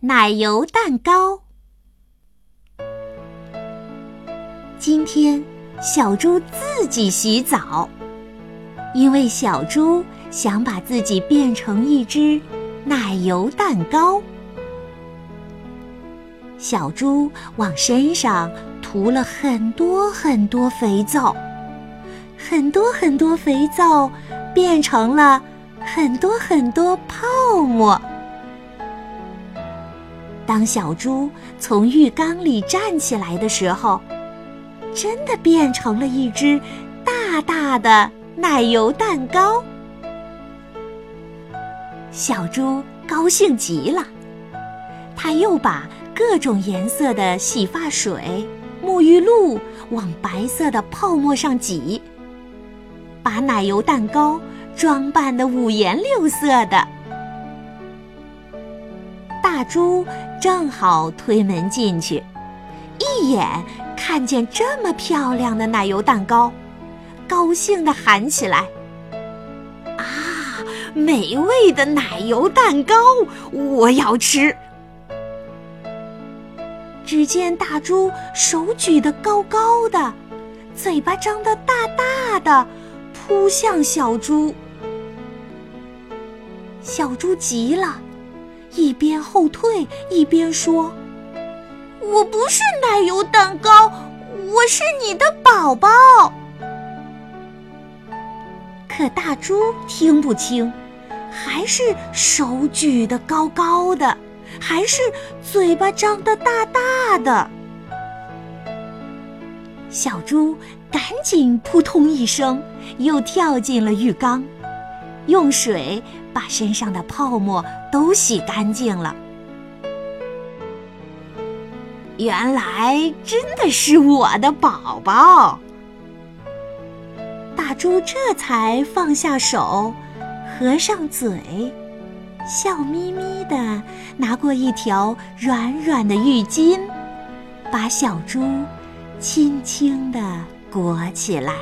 奶油蛋糕。今天，小猪自己洗澡，因为小猪想把自己变成一只奶油蛋糕。小猪往身上涂了很多很多肥皂，很多很多肥皂变成了很多很多泡沫。当小猪从浴缸里站起来的时候，真的变成了一只大大的奶油蛋糕。小猪高兴极了，他又把各种颜色的洗发水、沐浴露往白色的泡沫上挤，把奶油蛋糕装扮得五颜六色的。猪正好推门进去，一眼看见这么漂亮的奶油蛋糕，高兴地喊起来：“啊，美味的奶油蛋糕，我要吃！”只见大猪手举得高高的，嘴巴张得大大的，扑向小猪。小猪急了。一边后退一边说：“我不是奶油蛋糕，我是你的宝宝。”可大猪听不清，还是手举得高高的，还是嘴巴张得大大的。小猪赶紧扑通一声，又跳进了浴缸。用水把身上的泡沫都洗干净了。原来真的是我的宝宝，大猪这才放下手，合上嘴，笑眯眯的拿过一条软软的浴巾，把小猪轻轻的裹起来。